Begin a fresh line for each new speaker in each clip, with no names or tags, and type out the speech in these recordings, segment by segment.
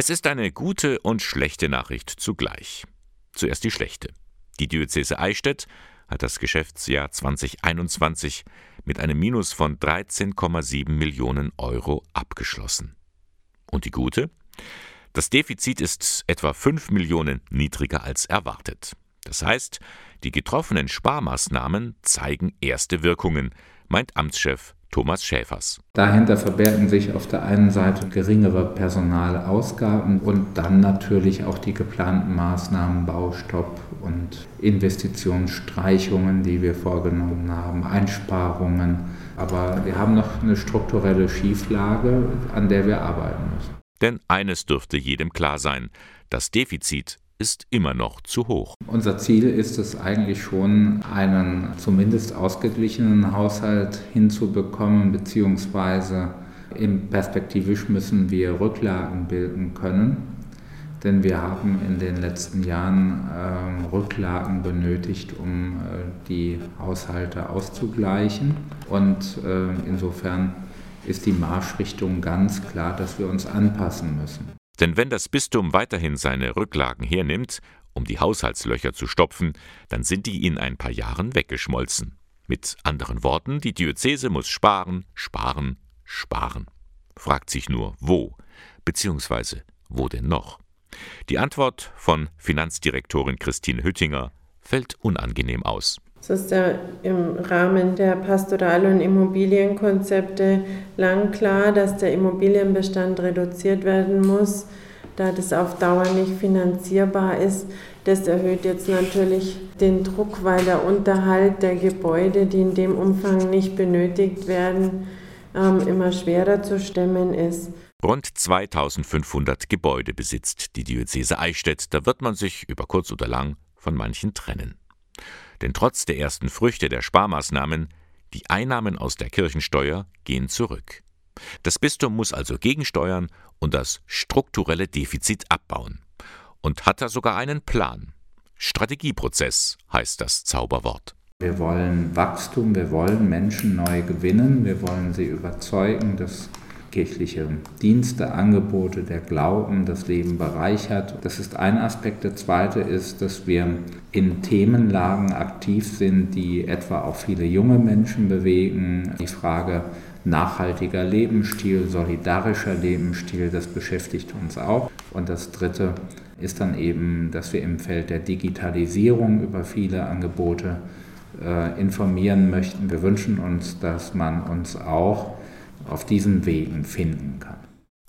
Es ist eine gute und schlechte Nachricht zugleich. Zuerst die schlechte. Die Diözese Eichstätt hat das Geschäftsjahr 2021 mit einem Minus von 13,7 Millionen Euro abgeschlossen. Und die gute? Das Defizit ist etwa 5 Millionen niedriger als erwartet. Das heißt, die getroffenen Sparmaßnahmen zeigen erste Wirkungen, meint Amtschef Thomas Schäfers.
Dahinter verbergen sich auf der einen Seite geringere Personalausgaben und dann natürlich auch die geplanten Maßnahmen Baustopp und Investitionsstreichungen, die wir vorgenommen haben, Einsparungen. Aber wir haben noch eine strukturelle Schieflage, an der wir arbeiten müssen.
Denn eines dürfte jedem klar sein, das Defizit ist immer noch zu hoch.
Unser Ziel ist es eigentlich schon, einen zumindest ausgeglichenen Haushalt hinzubekommen, beziehungsweise im perspektivisch müssen wir Rücklagen bilden können, denn wir haben in den letzten Jahren äh, Rücklagen benötigt, um äh, die Haushalte auszugleichen. Und äh, insofern ist die Marschrichtung ganz klar, dass wir uns anpassen müssen.
Denn wenn das Bistum weiterhin seine Rücklagen hernimmt, um die Haushaltslöcher zu stopfen, dann sind die in ein paar Jahren weggeschmolzen. Mit anderen Worten, die Diözese muss sparen, sparen, sparen. Fragt sich nur, wo, beziehungsweise wo denn noch? Die Antwort von Finanzdirektorin Christine Hüttinger fällt unangenehm aus.
Es ist ja im Rahmen der Pastoral- und Immobilienkonzepte lang klar, dass der Immobilienbestand reduziert werden muss, da das auf Dauer nicht finanzierbar ist. Das erhöht jetzt natürlich den Druck, weil der Unterhalt der Gebäude, die in dem Umfang nicht benötigt werden, ähm, immer schwerer zu stemmen ist.
Rund 2500 Gebäude besitzt die Diözese Eichstätt. Da wird man sich über kurz oder lang von manchen trennen. Denn trotz der ersten Früchte der Sparmaßnahmen, die Einnahmen aus der Kirchensteuer gehen zurück. Das Bistum muss also gegensteuern und das strukturelle Defizit abbauen. Und hat da sogar einen Plan. Strategieprozess heißt das Zauberwort.
Wir wollen Wachstum, wir wollen Menschen neu gewinnen, wir wollen sie überzeugen, dass kirchliche Dienste, Angebote, der Glauben das Leben bereichert. Das ist ein Aspekt. Der zweite ist, dass wir in Themenlagen aktiv sind, die etwa auch viele junge Menschen bewegen. Die Frage nachhaltiger Lebensstil, solidarischer Lebensstil, das beschäftigt uns auch. Und das dritte ist dann eben, dass wir im Feld der Digitalisierung über viele Angebote äh, informieren möchten. Wir wünschen uns, dass man uns auch auf diesen Wegen finden kann.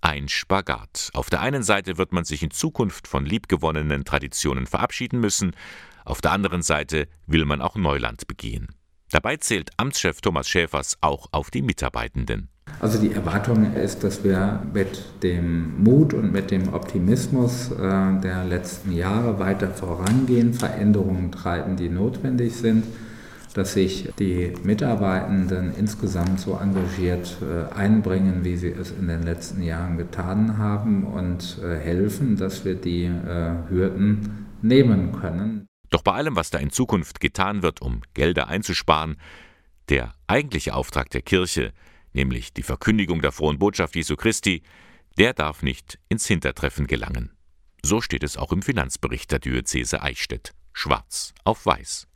Ein Spagat. Auf der einen Seite wird man sich in Zukunft von liebgewonnenen Traditionen verabschieden müssen, auf der anderen Seite will man auch Neuland begehen. Dabei zählt Amtschef Thomas Schäfers auch auf die Mitarbeitenden.
Also die Erwartung ist, dass wir mit dem Mut und mit dem Optimismus äh, der letzten Jahre weiter vorangehen, Veränderungen treiben, die notwendig sind dass sich die Mitarbeitenden insgesamt so engagiert äh, einbringen, wie sie es in den letzten Jahren getan haben und äh, helfen, dass wir die äh, Hürden nehmen können.
Doch bei allem, was da in Zukunft getan wird, um Gelder einzusparen, der eigentliche Auftrag der Kirche, nämlich die Verkündigung der frohen Botschaft Jesu Christi, der darf nicht ins Hintertreffen gelangen. So steht es auch im Finanzbericht der Diözese Eichstätt, schwarz auf weiß.